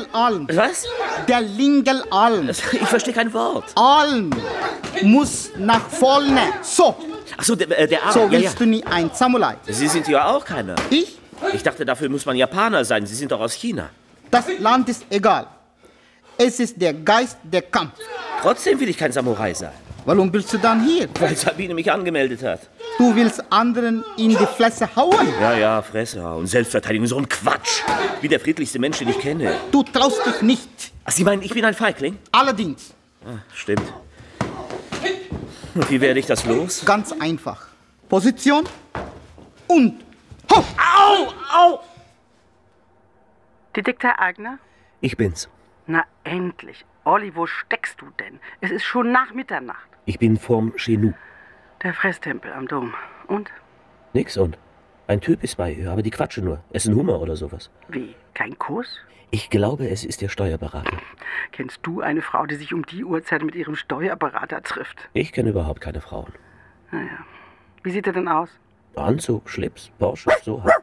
Lingelalm. Was? Der Lingelalm. Ich verstehe kein Wort. Alm muss nach vorne. So, Ach so, der, äh, der Arm. so ja, ja. willst du nie ein Samurai. Sie sind ja auch keiner. Ich? Ich dachte, dafür muss man Japaner sein. Sie sind doch aus China. Das Land ist egal. Es ist der Geist der Kampf. Trotzdem will ich kein Samurai sein, Warum bist du dann hier? weil Sabine mich angemeldet hat. Du willst anderen in die Fresse hauen. Ja, ja, Fresse hauen. Selbstverteidigung, so ein Quatsch. Wie der friedlichste Mensch, den ich kenne. Du traust dich nicht. Ach, Sie meinen, ich bin ein Feigling? Allerdings, Stimmt. Und wie werde ich das los? ganz einfach. Position und hopp. Au, au! Detektiv Agner? Ich bin's. Na endlich. Olli, wo steckst du denn? Es ist schon nach Mitternacht. Ich bin vom Chenou. Der Fresstempel am Dom. Und? Nix und? Ein Typ ist bei ihr, aber die quatschen nur. Essen Hummer oder sowas. Wie? Kein Kuss? Ich glaube, es ist der Steuerberater. Kennst du eine Frau, die sich um die Uhrzeit mit ihrem Steuerberater trifft? Ich kenne überhaupt keine Frauen. Naja. Wie sieht er denn aus? Anzug, Schlips, Porsche, so halt.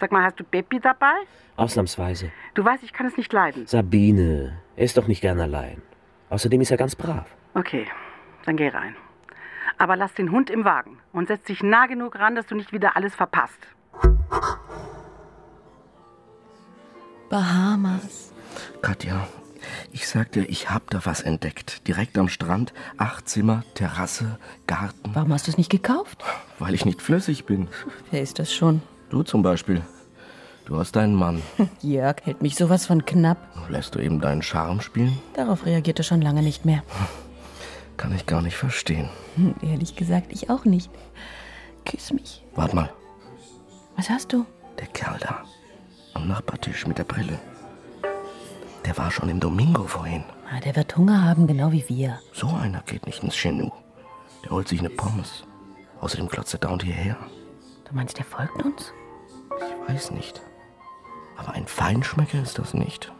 Sag mal, hast du Beppi dabei? Ausnahmsweise. Du weißt, ich kann es nicht leiden. Sabine, er ist doch nicht gern allein. Außerdem ist er ganz brav. Okay, dann geh rein. Aber lass den Hund im Wagen und setz dich nah genug ran, dass du nicht wieder alles verpasst. Bahamas. Katja, ich sag dir, ich hab da was entdeckt. Direkt am Strand, acht Zimmer, Terrasse, Garten. Warum hast du es nicht gekauft? Weil ich nicht flüssig bin. Wer ist das schon? Du zum Beispiel. Du hast deinen Mann. Jörg hält mich sowas von knapp. Lässt du eben deinen Charme spielen? Darauf reagiert er schon lange nicht mehr. Kann ich gar nicht verstehen. Hm, ehrlich gesagt, ich auch nicht. Küss mich. Wart mal, Was hast du? der Kerl da. Am Nachbartisch mit der Brille. Der war schon im Domingo vorhin. Ah, der wird Hunger haben, genau wie wir. So einer geht nicht ins Chenou. Der holt sich eine Pommes. Außerdem klotzt er dauernd hierher. Du meinst, der folgt uns? Ich weiß nicht. Aber ein Feinschmecker ist das nicht.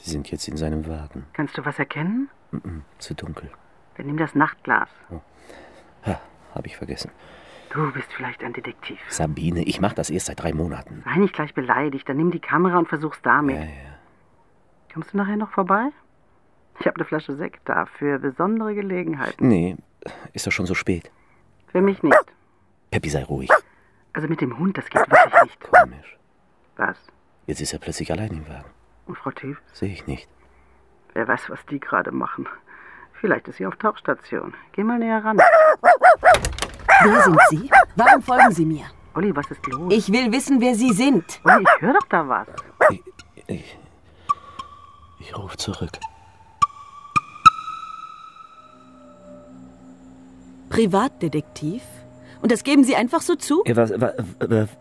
Sie sind jetzt in seinem Wagen. Kannst du was erkennen? Mhm, zu dunkel. Dann nimm das Nachtglas. Ha, hab ich vergessen. Du bist vielleicht ein Detektiv. Sabine, ich mach das erst seit drei Monaten. Sei nicht gleich beleidigt, dann nimm die Kamera und versuch's damit. Ja, ja. Kommst du nachher noch vorbei? Ich habe eine Flasche Sekt da für besondere Gelegenheiten. Nee, ist doch schon so spät. Für mich nicht. Peppi, sei ruhig. Also mit dem Hund, das geht wirklich nicht. Komisch. Was? Jetzt ist er plötzlich allein im Wagen. Und Frau Tief? Sehe ich nicht. Wer weiß, was die gerade machen. Vielleicht ist sie auf Tauchstation. Geh mal näher ran. Wer sind Sie? Warum folgen Sie mir? Olli, was ist los? Ich will wissen, wer Sie sind. Olli, ich höre doch da was. Ich, ich, ich rufe zurück. Privatdetektiv? Und das geben Sie einfach so zu? Was,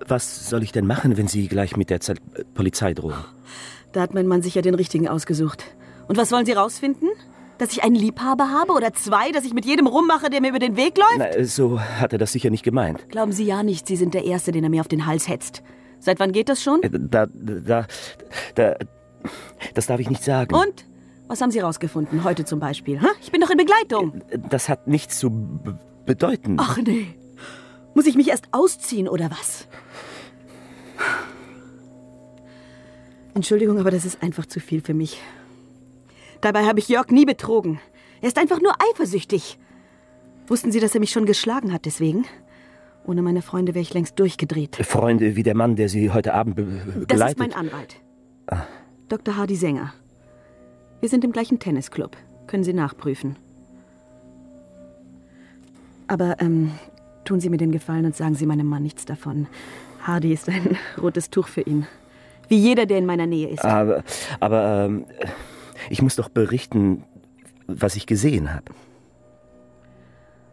was, soll ich denn machen, wenn Sie gleich mit der Ze Polizei drohen? Da hat mein Mann sicher den richtigen ausgesucht. Und was wollen Sie rausfinden? Dass ich einen Liebhaber habe oder zwei, dass ich mit jedem rummache, der mir über den Weg läuft? Na, so hat er das sicher nicht gemeint. Glauben Sie ja nicht, Sie sind der Erste, den er mir auf den Hals hetzt. Seit wann geht das schon? Äh, Da, da, da, das darf ich nicht sagen. Und? Was haben Sie rausgefunden? Heute zum Beispiel. Hä? Ich bin doch in Begleitung. Das hat nichts zu bedeuten. Ach nee. Muss ich mich erst ausziehen oder was? Entschuldigung, aber das ist einfach zu viel für mich. Dabei habe ich Jörg nie betrogen. Er ist einfach nur eifersüchtig. Wussten Sie, dass er mich schon geschlagen hat deswegen? Ohne meine Freunde wäre ich längst durchgedreht. Freunde wie der Mann, der Sie heute Abend be begleitet. Das ist mein Anwalt. Dr. Hardy Sänger. Wir sind im gleichen Tennisclub. Können Sie nachprüfen. Aber ähm, tun Sie mir den Gefallen und sagen Sie meinem Mann nichts davon. Hardy ist ein rotes Tuch für ihn. Wie jeder, der in meiner Nähe ist. Aber, aber ähm, ich muss doch berichten, was ich gesehen habe.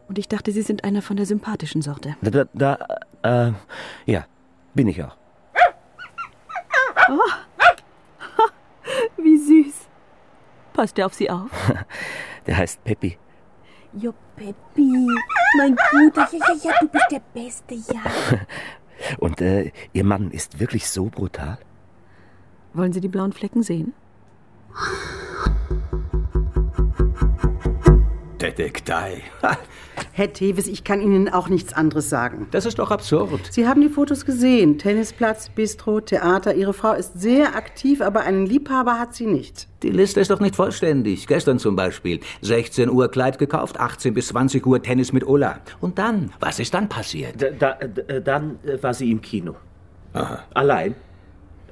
Und ich dachte, Sie sind einer von der sympathischen Sorte. Da, da, äh, ja, bin ich auch. Wie süß. Passt er auf Sie auf? Der heißt Peppi. Jo, Peppi, mein Guter, ja, ja, ja, du bist der Beste, ja. Und äh, Ihr Mann ist wirklich so brutal? Wollen Sie die blauen Flecken sehen? Detektei. Herr Tevis, ich kann Ihnen auch nichts anderes sagen. Das ist doch absurd. Sie haben die Fotos gesehen. Tennisplatz, Bistro, Theater. Ihre Frau ist sehr aktiv, aber einen Liebhaber hat sie nicht. Die Liste ist doch nicht vollständig. Gestern zum Beispiel. 16 Uhr Kleid gekauft, 18 bis 20 Uhr Tennis mit Ulla. Und dann? Was ist dann passiert? Da, da, da, dann äh, war sie im Kino. Aha. Allein.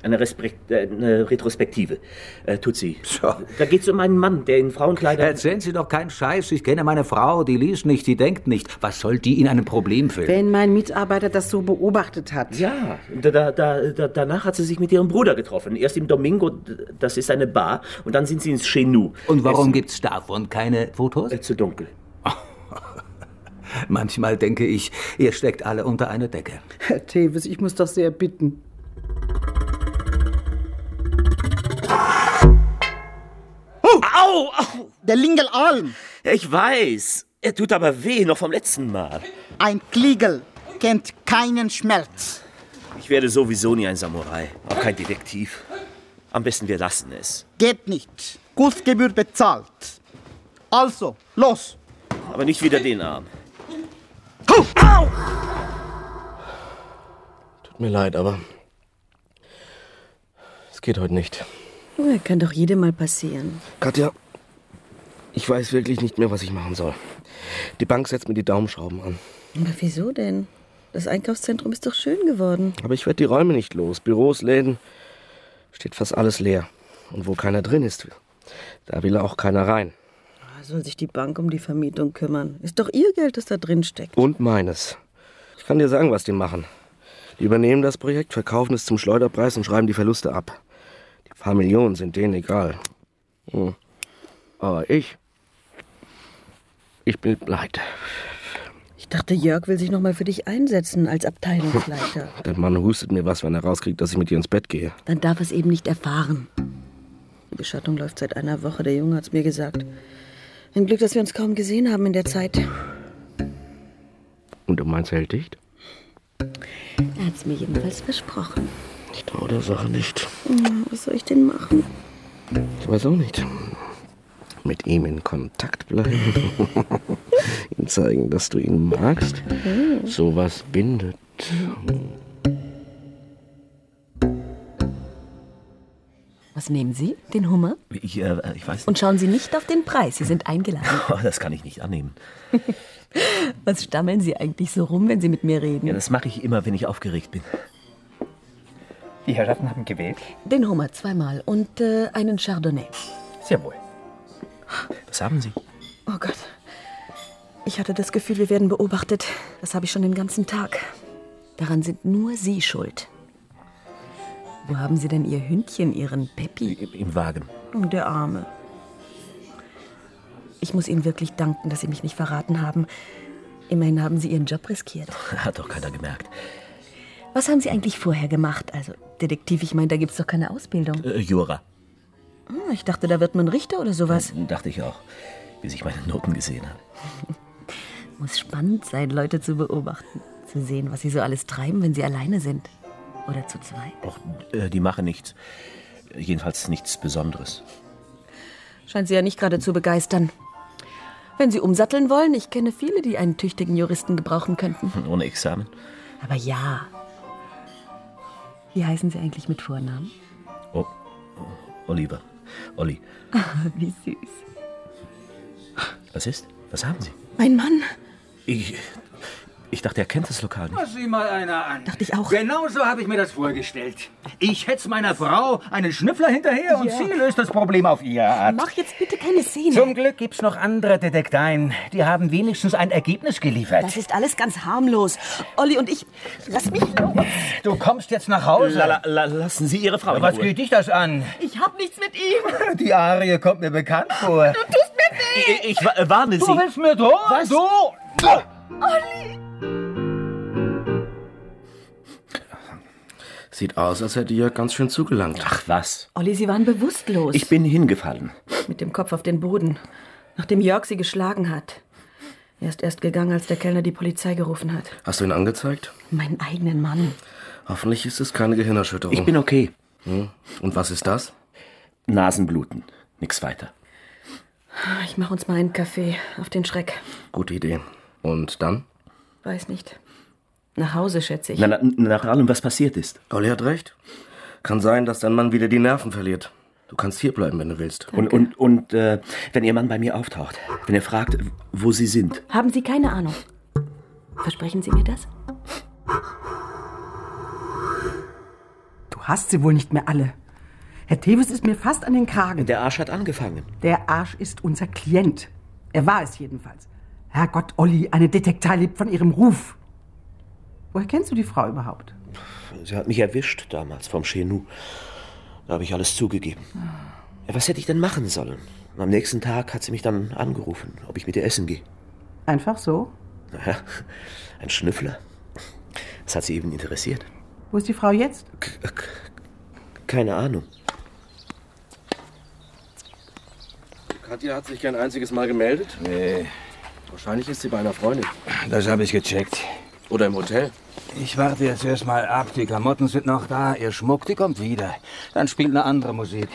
Eine, Respekt, äh, eine Retrospektive. Äh, tut sie. So. Da geht's um einen Mann, der in Frauenkleidern... Erzählen Sie doch keinen Scheiß. Ich kenne meine Frau. Die liest nicht, die denkt nicht. Was soll die in einem Problemfilm? Wenn mein Mitarbeiter das so beobachtet hat. Ja, da, da, da, da, danach hat sie sich mit ihrem Bruder getroffen. Erst im Domingo, das ist eine Bar, und dann sind sie ins Chenou. Und warum gibt's davon keine Fotos? Äh, zu dunkel. Manchmal denke ich, ihr steckt alle unter eine Decke. Herr Tevis, ich muss doch sehr bitten. Au, au! Der Lingelalm. Ich weiß. Er tut aber weh, noch vom letzten Mal. Ein Kliegel kennt keinen Schmerz. Ich werde sowieso nie ein Samurai, auch kein Detektiv. Am besten wir lassen es. Geht nicht. Kursgebühr bezahlt. Also, los. Aber nicht wieder den Arm. Tut mir leid, aber es geht heute nicht. Ja, kann doch jedem mal passieren. Katja, ich weiß wirklich nicht mehr, was ich machen soll. Die Bank setzt mir die Daumenschrauben an. Aber wieso denn? Das Einkaufszentrum ist doch schön geworden. Aber ich werde die Räume nicht los. Büros, Läden, steht fast alles leer. Und wo keiner drin ist, da will auch keiner rein. Da soll sich die Bank um die Vermietung kümmern. Ist doch ihr Geld, das da drin steckt. Und meines. Ich kann dir sagen, was die machen. Die übernehmen das Projekt, verkaufen es zum Schleuderpreis und schreiben die Verluste ab. Die paar Millionen sind denen egal. Hm. Aber ich. Ich bin pleite. Ich dachte, Jörg will sich noch mal für dich einsetzen als Abteilungsleiter. Der Mann hustet mir was, wenn er rauskriegt, dass ich mit ihr ins Bett gehe. Dann darf er es eben nicht erfahren. Die Beschattung läuft seit einer Woche, der Junge hat's mir gesagt. Ein Glück, dass wir uns kaum gesehen haben in der Zeit. Und du meinst, er hält dicht? Er hat's mir jedenfalls versprochen. Ich traue der Sache nicht. Was soll ich denn machen? Ich weiß auch nicht. Mit ihm in Kontakt bleiben. ihm zeigen, dass du ihn magst. Sowas bindet. Was nehmen Sie? Den Hummer? Ich, äh, ich weiß Und schauen Sie nicht auf den Preis. Sie sind eingeladen. Oh, das kann ich nicht annehmen. Was stammeln Sie eigentlich so rum, wenn Sie mit mir reden? Ja, das mache ich immer, wenn ich aufgeregt bin. Die Herrschaften haben gewählt? Den Hummer zweimal und äh, einen Chardonnay. Sehr wohl. Was haben Sie? Oh Gott. Ich hatte das Gefühl, wir werden beobachtet. Das habe ich schon den ganzen Tag. Daran sind nur Sie schuld. Wo haben Sie denn Ihr Hündchen, Ihren Peppi? Im, Wagen. Der Arme. Ich muss Ihnen wirklich danken, dass Sie mich nicht verraten haben. Immerhin haben Sie Ihren Job riskiert. Hat doch keiner gemerkt. Was haben Sie eigentlich vorher gemacht? Also, Detektiv, ich meine, da gibt's doch keine Ausbildung. Äh, Jura. Ah, ich dachte, da wird man Richter oder sowas. Dachte ich auch, bis ich meine Noten gesehen habe. Muss spannend sein, Leute zu beobachten. Zu sehen, was sie so alles treiben, wenn sie alleine sind. Oder zu zweit. Och, äh, die machen nichts. Jedenfalls nichts Besonderes. Scheint sie ja nicht gerade zu begeistern. Wenn Sie umsatteln wollen, ich kenne viele, die einen tüchtigen Juristen gebrauchen könnten. Ohne Examen. Aber ja. Wie heißen Sie eigentlich mit Vornamen? Oh, Oliver. Olli. Wie süß. Was ist? Was haben Sie? Mein Mann. Ich, ich dachte, er kennt das Lokal nicht. Sieh mal einer an. Dachte ich auch. Genau so habe ich mir das vorgestellt. Ich hetz meiner Frau einen Schnüffler hinterher und Ja. sie löst das Problem auf ihre Art. Mach jetzt bitte keine Szene. Zum Glück gibt's noch andere Detekteien. Die haben wenigstens ein Ergebnis geliefert. Das ist alles ganz harmlos. Olli und ich. Lass mich los. Du kommst jetzt nach Hause. La, la, la, lassen Sie Ihre Frau Was geht dich das an? Ich hab nichts mit ihm. Die Arie kommt mir bekannt vor. Du tust mir weh. Ich, ich wa- warne Du Sie. willst mir drohen? Was? Du? Olli. Sieht aus, als hätte Jörg ganz schön zugelangt. Ach was. Olli, Sie waren bewusstlos. Ich bin hingefallen. Mit dem Kopf auf den Boden. Nachdem Jörg Sie geschlagen hat. Er ist erst gegangen, als der Kellner die Polizei gerufen hat. Hast du ihn angezeigt? Meinen eigenen Mann. Hoffentlich ist es keine Gehirnerschütterung. Ich bin okay. Hm? Und was ist das? Nasenbluten. Nix weiter. Ich mach uns mal einen Kaffee auf den Schreck. Gute Idee. Und dann? Weiß nicht. Nach Hause, schätze ich. Na, na, nach allem, was passiert ist. Olli hat recht. Kann sein, dass dein Mann wieder die Nerven verliert. Du kannst hier bleiben, wenn du willst. Und, und, und äh, wenn Ihr Mann bei mir auftaucht, wenn er fragt, wo Sie sind. Haben Sie keine Ahnung? Versprechen Sie mir das? Du hast sie wohl nicht mehr alle. Herr Tevis ist mir fast an den Kragen. Der Arsch hat angefangen. Der Arsch ist unser Klient. Er war es jedenfalls. Herrgott, Olli, eine Detektei lebt von ihrem Ruf. Woher kennst du die Frau überhaupt? Sie hat mich erwischt damals vom Chenou. Da habe ich alles zugegeben. Ja, was hätte ich denn machen sollen? Und am nächsten Tag hat sie mich dann angerufen, ob ich mit ihr essen gehe. Einfach so? Naja, ein Schnüffler. Das hat sie eben interessiert. Wo ist die Frau jetzt? Keine Ahnung. Katja hat sich kein einziges Mal gemeldet? Nee, Wahrscheinlich ist sie bei einer Freundin. das habe ich gecheckt. Oder im Hotel. Ich warte jetzt erst mal ab. Die Klamotten sind noch da. Ihr Schmuck, die kommt wieder. Dann spielt eine andere Musik.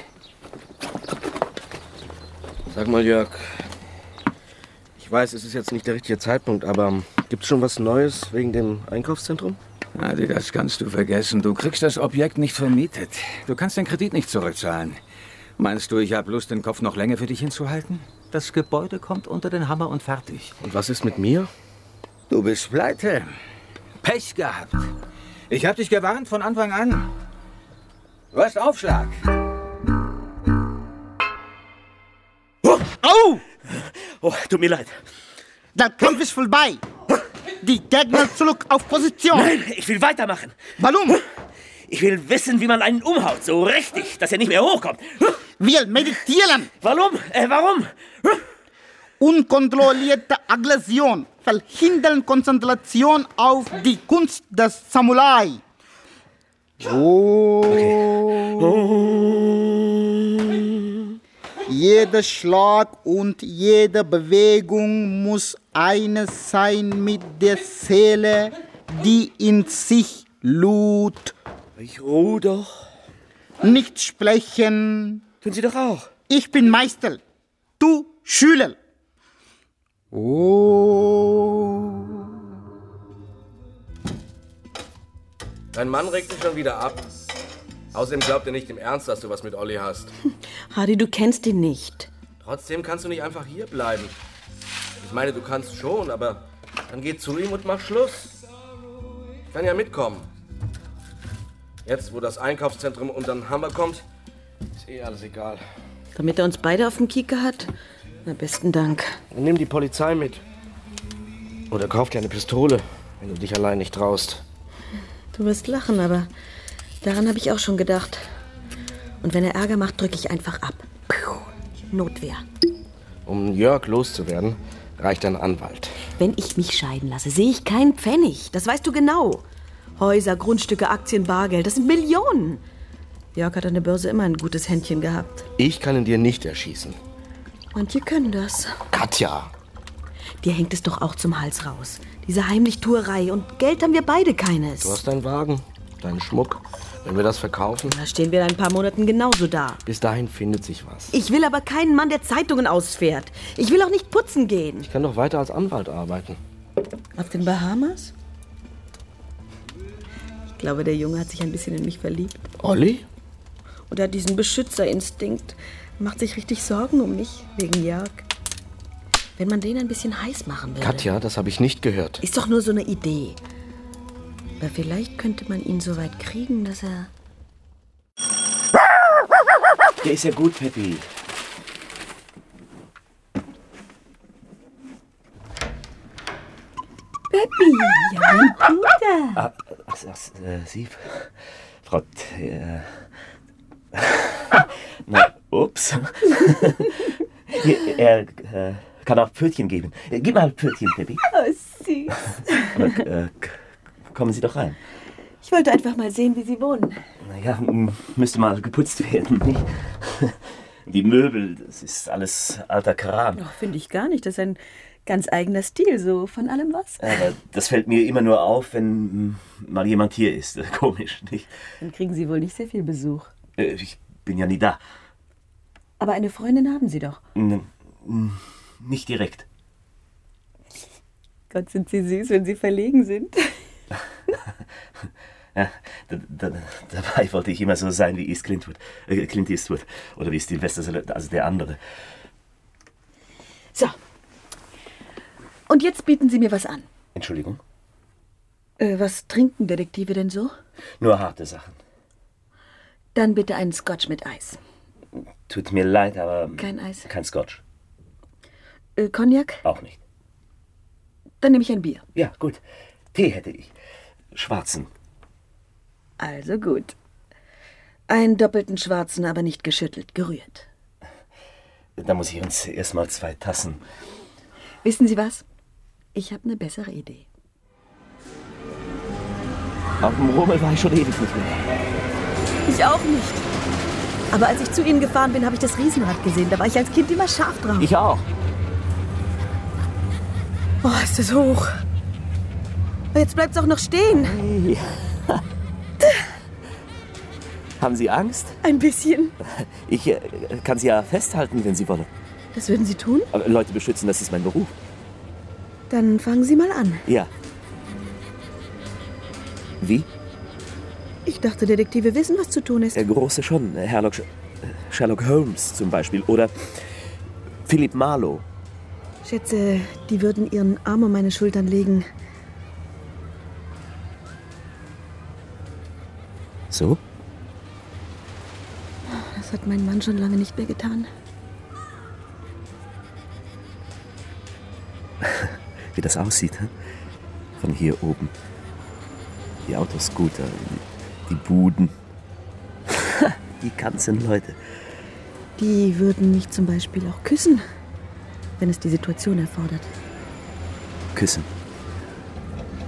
Sag mal, Jörg. Ich weiß, es ist jetzt nicht der richtige Zeitpunkt, aber gibt's schon was Neues wegen dem Einkaufszentrum? Adi, das kannst du vergessen. Du kriegst das Objekt nicht vermietet. Du kannst den Kredit nicht zurückzahlen. Meinst du, ich habe Lust, den Kopf noch länger für dich hinzuhalten? Das Gebäude kommt unter den Hammer und fertig. Und was ist mit mir? Du bist pleite. Pech gehabt. Ich habe dich gewarnt von Anfang an. Du hast Aufschlag. Au! Oh, tut mir leid. Der Kampf ist vorbei. Die Gegner zurück auf Position. Nein, ich will weitermachen. Warum? Ich will wissen, wie man einen umhaut. So richtig, dass er nicht mehr hochkommt. Wir meditieren. Warum? Äh, warum? Unkontrollierte Aggression verhindern Konzentration auf die Kunst des Samurai. Jeder Schlag und jede Bewegung muss eines sein mit der Seele, die in sich lud. Ich ruh doch. Nicht sprechen. Tun Sie doch auch. Ich bin Meister, du Schüler. Oh. Dein Mann regt sich schon wieder ab. Außerdem glaubt er nicht im Ernst, dass du was mit Olli hast. Hardy, du kennst ihn nicht. Trotzdem kannst du nicht einfach hier bleiben. Ich meine, du kannst schon, aber dann geh zu ihm und mach Schluss. Ich kann ja mitkommen. Jetzt, wo das Einkaufszentrum unter den Hammer kommt, ist eh alles egal. Damit er uns beide auf dem Kieker hat? Na, besten Dank. Dann nimm die Polizei mit. Oder kauf dir eine Pistole, wenn du dich allein nicht traust. Du wirst lachen, aber daran habe ich auch schon gedacht. Und wenn er Ärger macht, drücke ich einfach ab. Puh, Notwehr. Um Jörg loszuwerden, reicht ein Anwalt. Wenn ich mich scheiden lasse, sehe ich keinen Pfennig. Das weißt du genau. Häuser, Grundstücke, Aktien, Bargeld, das sind Millionen. Jörg hat an der Börse immer ein gutes Händchen gehabt. Ich kann ihn dir nicht erschießen. Manche können das. Katja! Dir hängt es doch auch zum Hals raus. Diese Heimlichtuerei. Und Geld haben wir beide keines. Du hast deinen Wagen, deinen Schmuck. Wenn wir das verkaufen, Da stehen wir in ein paar Monaten genauso da. bis dahin findet sich was. Ich will aber keinen Mann, der Zeitungen ausfährt. Ich will auch nicht putzen gehen. Ich kann doch weiter als Anwalt arbeiten. Auf den Bahamas? Ich glaube, der Junge hat sich ein bisschen in mich verliebt. Olli? Und er hat diesen Beschützerinstinkt. Macht sich richtig Sorgen um mich, wegen Jörg. Wenn man den ein bisschen heiß machen würde. Katja, das habe ich nicht gehört. Ist doch nur so eine Idee. Aber vielleicht könnte man ihn so weit kriegen, dass er. Der ist ja gut, Peppi. Peppi, ja, mein Bruder. Ah, ach, ach, äh, Sie, Frau. T- Äh, na, ups. Er äh, kann auch Pfötchen geben. Äh, Gib mal Pfötchen, Peppi. Oh, süß. Aber, äh, kommen Sie doch rein. Ich wollte einfach mal sehen, wie Sie wohnen. Naja, müsste mal geputzt werden, nicht? Die Möbel, das ist alles alter Kram. Ach, finde ich gar nicht. Das ist ein ganz eigener Stil, so von allem was. Aber das fällt mir immer nur auf, wenn mal jemand hier ist. Komisch, nicht? Dann kriegen Sie wohl nicht sehr viel Besuch. Äh, Ich bin ja nie da. Aber eine Freundin haben Sie doch. N- Nicht direkt. Gott, sind Sie süß, wenn Sie verlegen sind. Ja, da, da, dabei wollte ich immer so sein wie East Clintwood, äh, Clint Eastwood. Oder wie Sylvester Stallone, also der andere. So. Und jetzt bieten Sie mir was an. Entschuldigung? Äh, was trinken Detektive denn so? Nur harte Sachen. Dann bitte einen Scotch mit Eis. Tut mir leid, aber. Kein Eis. Kein Scotch. Äh, Cognac? Auch nicht. Dann nehme ich ein Bier. Ja, gut. Tee hätte ich. Schwarzen. Also gut. Einen doppelten schwarzen, aber nicht geschüttelt, gerührt. Da muss ich uns erstmal zwei Tassen. Wissen Sie was? Ich habe eine bessere Idee. Auf dem Rummel war ich schon ewig nicht mehr. Ich auch nicht. Aber als ich zu Ihnen gefahren bin, habe ich das Riesenrad gesehen. Da war ich als Kind immer scharf drauf. Ich auch. Oh, ist das hoch. Jetzt bleibt es auch noch stehen. Haben Sie Angst? Ein bisschen. Ich äh, kann Sie ja festhalten, wenn Sie wollen. Das würden Sie tun? Aber Leute beschützen, das ist mein Beruf. Dann fangen Sie mal an. Ja. Wie? Ich dachte, Detektive wissen, was zu tun ist. Der Große schon. Herlock, Sherlock Holmes zum Beispiel. Oder Philipp Marlowe. Schätze, die würden ihren Arm um meine Schultern legen. So? Das hat mein Mann schon lange nicht mehr getan. Wie das aussieht, von hier oben. Die Autoscooter, die Buden. die ganzen Leute. Die würden mich zum Beispiel auch küssen, wenn es die Situation erfordert. Küssen.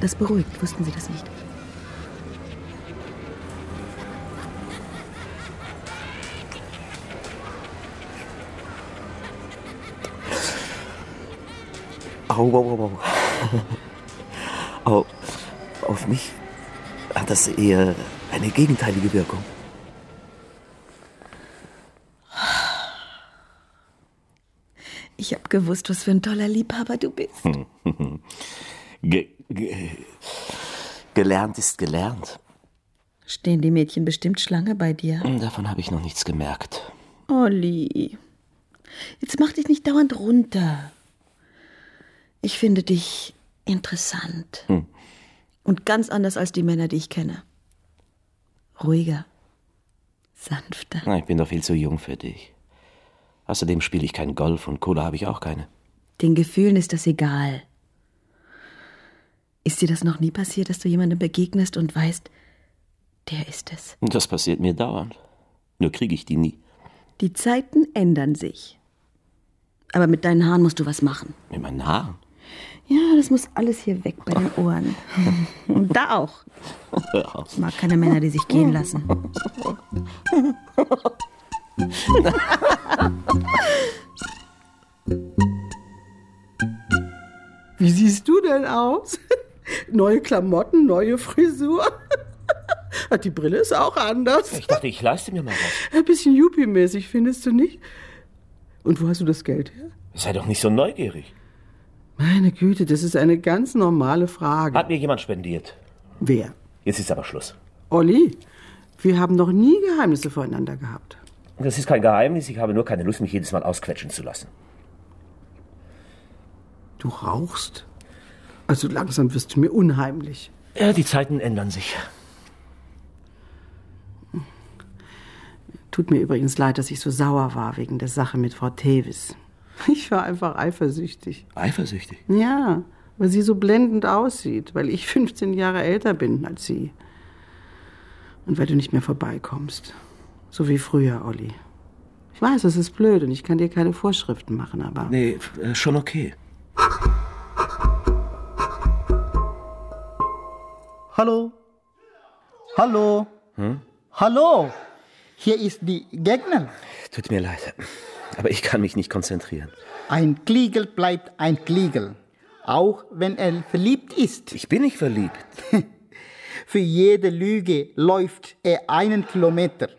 Das beruhigt, wussten Sie das nicht? Au, au, au, au. au. Auf mich hat das eher eine gegenteilige Wirkung. Ich habe gewusst, was für ein toller Liebhaber du bist. Ge ge gelernt ist gelernt. Stehen die Mädchen bestimmt Schlange bei dir? Davon habe ich noch nichts gemerkt. Olli, jetzt mach dich nicht dauernd runter. Ich finde dich interessant. Hm. Und ganz anders als die Männer, die ich kenne. Ruhiger. Sanfter. Na, ich bin doch viel zu jung für dich. Außerdem spiele ich kein Golf und Kohle habe ich auch keine. Den Gefühlen ist das egal. Ist dir das noch nie passiert, dass du jemandem begegnest und weißt, der ist es? Das passiert mir dauernd. Nur kriege ich die nie. Die Zeiten ändern sich. Aber mit deinen Haaren musst du was machen. Mit meinen Haaren? Ja, das muss alles hier weg bei den Ohren. Und da auch. Ich mag keine Männer, die sich gehen lassen. Wie siehst du denn aus? Neue Klamotten, neue Frisur. Die Brille ist auch anders. Ich dachte, ich leiste mir mal was. Ein bisschen Yuppie-mäßig, findest du nicht? Und wo hast du das Geld her? Sei doch nicht so neugierig. Meine Güte, das ist eine ganz normale Frage. Hat mir jemand spendiert. Wer? Jetzt ist aber Schluss. Olli, wir haben noch nie Geheimnisse voreinander gehabt. Das ist kein Geheimnis, ich habe nur keine Lust, mich jedes Mal ausquetschen zu lassen. Du rauchst? Also langsam wirst du mir unheimlich. Ja, die Zeiten ändern sich. Tut mir übrigens leid, dass ich so sauer war wegen der Sache mit Frau Tevis. Ich war einfach eifersüchtig. Eifersüchtig? Ja, weil sie so blendend aussieht, weil ich 15 Jahre älter bin als sie. Und weil du nicht mehr vorbeikommst. So wie früher, Olli. Ich weiß, es ist blöd und ich kann dir keine Vorschriften machen, aber. Nee, äh, schon okay. Hallo? Hallo? Hm? Hallo? Hier ist die Gegner. Tut mir leid, aber ich kann mich nicht konzentrieren. Ein Kliegel bleibt ein Kliegel, auch wenn er verliebt ist. Ich bin nicht verliebt. Für jede Lüge läuft er einen Kilometer.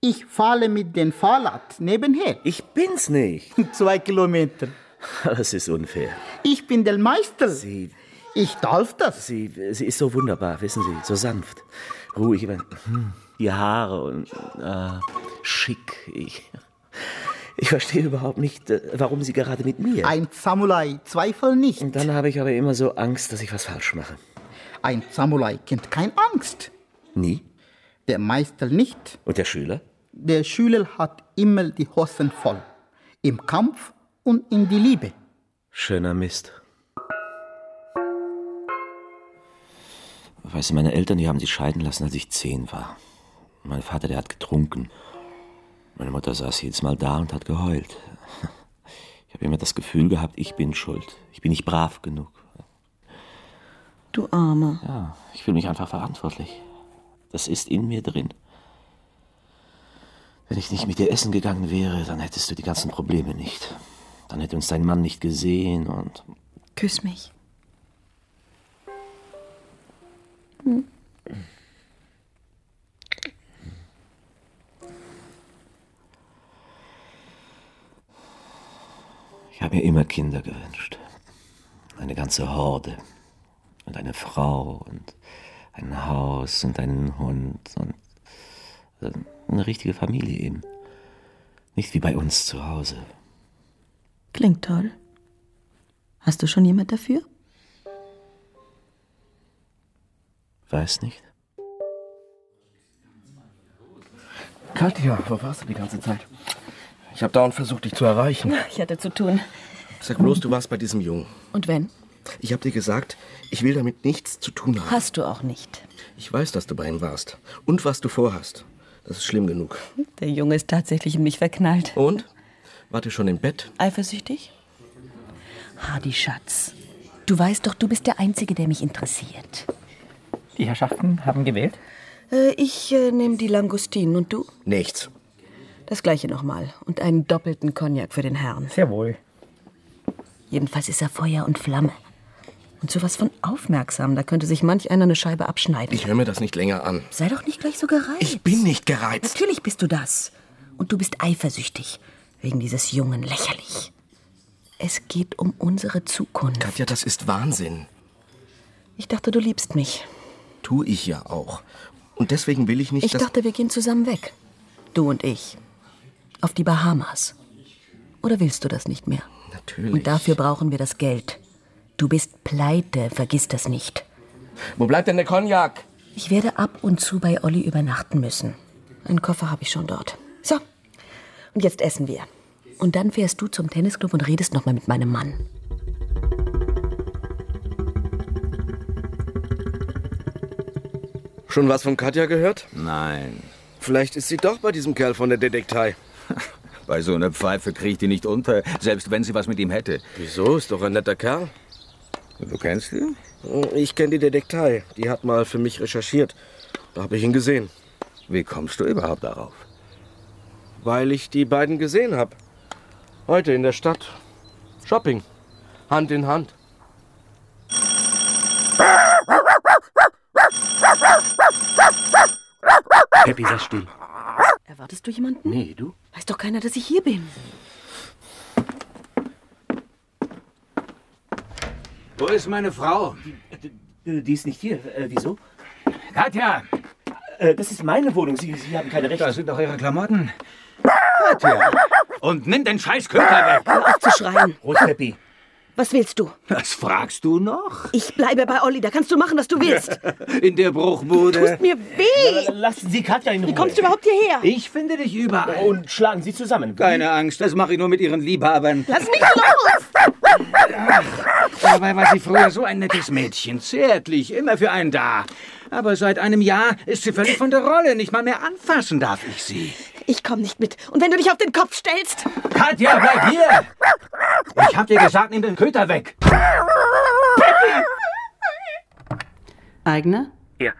Ich fahre mit dem Fahrrad nebenher. Ich bin's nicht. Zwei Kilometer. Das ist unfair. Ich bin der Meister. Sie, Ich darf das. sie, sie ist so wunderbar, wissen Sie, so sanft, ruhig, hm, die Haare und äh, schick. Ich, ich verstehe überhaupt nicht, äh, warum Sie gerade mit mir. Ein Samurai, Zweifel nicht. Und dann habe ich aber immer so Angst, dass ich was falsch mache. Ein Samurai kennt keine Angst. Nie. Der Meister nicht. Und der Schüler? Der Schüler hat immer die Hosen voll. Im Kampf und in die Liebe. Schöner Mist. Weißt du, meine Eltern, die haben sich scheiden lassen, als ich zehn war. Mein Vater, der hat getrunken. Meine Mutter saß jedes Mal da und hat geheult. Ich habe immer das Gefühl gehabt, ich bin schuld. Ich bin nicht brav genug. Du Armer. Ja, ich fühle mich einfach verantwortlich. Das ist in mir drin. Wenn ich nicht mit dir essen gegangen wäre, dann hättest du die ganzen Probleme nicht. Dann hätte uns dein Mann nicht gesehen und Küss mich. Ich habe mir immer Kinder gewünscht. Eine ganze Horde. Und eine Frau und ein Haus und einen Hund und eine richtige Familie eben. Nicht wie bei uns zu Hause. Klingt toll. Hast du schon jemand dafür? Weiß nicht. Katja, wo warst du die ganze Zeit? Ich habe dauernd versucht, dich zu erreichen. Ich hatte zu tun. Sag bloß, du warst bei diesem Jungen. Und wenn? Ich habe dir gesagt, ich will damit nichts zu tun haben. Hast du auch nicht. Ich weiß, dass du bei ihm warst. Und was du vorhast. Das ist schlimm genug. Der Junge ist tatsächlich in mich verknallt. Und? Wart ihr schon im Bett? Eifersüchtig? Hardy Schatz, du weißt doch, du bist der Einzige, der mich interessiert. Die Herrschaften haben gewählt? Äh, ich äh, nehme die Langustinen und du? Nichts. Das gleiche nochmal. Und einen doppelten Cognac für den Herrn. Sehr wohl. Jedenfalls ist er Feuer und Flamme. Und sowas von aufmerksam, da könnte sich manch einer eine Scheibe abschneiden. Ich höre mir das nicht länger an. Sei doch nicht gleich so gereizt. Ich bin nicht gereizt. Natürlich bist du das. Und du bist eifersüchtig. Wegen dieses Jungen lächerlich. Es geht um unsere Zukunft. Katja, das ist Wahnsinn. Ich dachte, du liebst mich. Tu ich ja auch. Und deswegen will ich nicht, Ich dass... dachte, wir gehen zusammen weg. Du und ich. Auf die Bahamas. Oder willst du das nicht mehr? Natürlich. Und dafür brauchen wir das Geld. Du bist pleite, vergiss das nicht. Wo bleibt denn der Cognac? Ich werde ab und zu bei Olli übernachten müssen. Einen Koffer habe ich schon dort. So, und jetzt essen wir. Und dann fährst du zum Tennisclub und redest noch mal mit meinem Mann. Schon was von Katja gehört? Nein. Vielleicht ist sie doch bei diesem Kerl von der Detektei. Bei so einer Pfeife kriegt die nicht unter, selbst wenn sie was mit ihm hätte. Wieso? Ist doch ein netter Kerl. Du kennst ihn? Ich kenne die Detektei. Die hat mal für mich recherchiert. Da habe ich ihn gesehen. Wie kommst du überhaupt darauf? Weil ich die beiden gesehen habe. Heute in der Stadt. Shopping. Hand in Hand. Peppi, sei still. Erwartest du jemanden? Nee, du? Weiß doch keiner, dass ich hier bin. Wo ist meine Frau? Die ist nicht hier. Äh, wieso? Katja! Äh, das ist meine Wohnung. Sie, Sie haben keine Rechte. Da sind doch Ihre Klamotten. Katja! Und nimm den scheiß Köter weg! Hör auf zu schreien. Rot, Peppi. Was willst du? Was fragst du noch? Ich bleibe bei Olli. Da kannst du machen, was du willst. In der Bruchbude. Tust mir weh. Lassen Sie Katja in Ruhe. Wie kommst du überhaupt hierher? Ich finde dich überall. Und schlagen Sie zusammen. Keine Angst, das mache ich nur mit Ihren Liebhabern. Lass mich los! Dabei war sie früher so ein nettes Mädchen. Zärtlich, immer für einen da. Aber seit einem Jahr ist sie völlig von der Rolle. Nicht mal mehr anfassen darf ich sie. Ich komm nicht mit. Und wenn du dich auf den Kopf stellst? Katja, bleib hier! Ich hab dir gesagt, nimm den Köter weg. Eigner? Ja,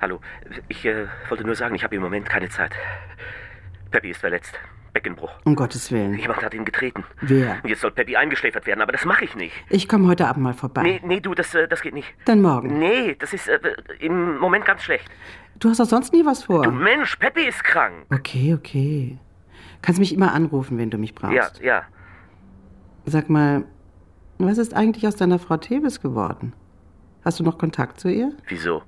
hallo. Ich äh, wollte nur sagen, ich habe im Moment keine Zeit. Peppi ist verletzt. Beckenbruch. Um Gottes Willen. Jemand hat ihn getreten. Wer? Jetzt soll Peppy eingeschläfert werden, aber das mache ich nicht. Ich komme heute Abend mal vorbei. Nee, nee, du, das, äh, das geht nicht. Dann morgen. Nee, das ist äh, im Moment ganz schlecht. Du hast doch sonst nie was vor. Du Mensch, Peppy ist krank. Okay, okay. Kannst mich immer anrufen, wenn du mich brauchst. Ja, ja. Sag mal, was ist eigentlich aus deiner Frau Tevis geworden? Hast du noch Kontakt zu ihr? Wieso?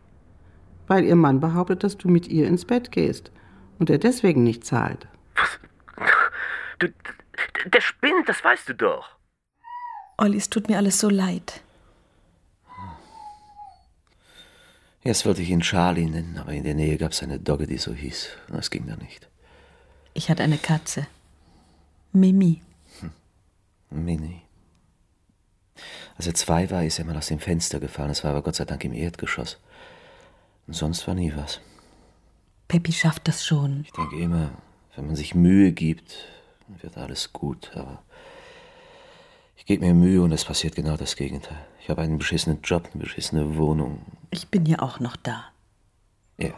Weil ihr Mann behauptet, dass du mit ihr ins Bett gehst und er deswegen nicht zahlt. Du, der spinnt, das weißt du doch. Olli, es tut mir alles so leid. Erst wollte ich ihn Charlie nennen, aber in der Nähe gab es eine Dogge, die so hieß. Das ging dann nicht. Ich hatte eine Katze. Mimi. Mini. Als er zwei war, ist er mal aus dem Fenster gefallen. Das war aber Gott sei Dank im Erdgeschoss. Und sonst war nie was. Peppi schafft das schon. Ich denke immer, wenn man sich Mühe gibt, dann wird alles gut. Aber ich gebe mir Mühe und es passiert genau das Gegenteil. Ich habe einen beschissenen Job, eine beschissene Wohnung. Ich bin ja auch noch da. Ja.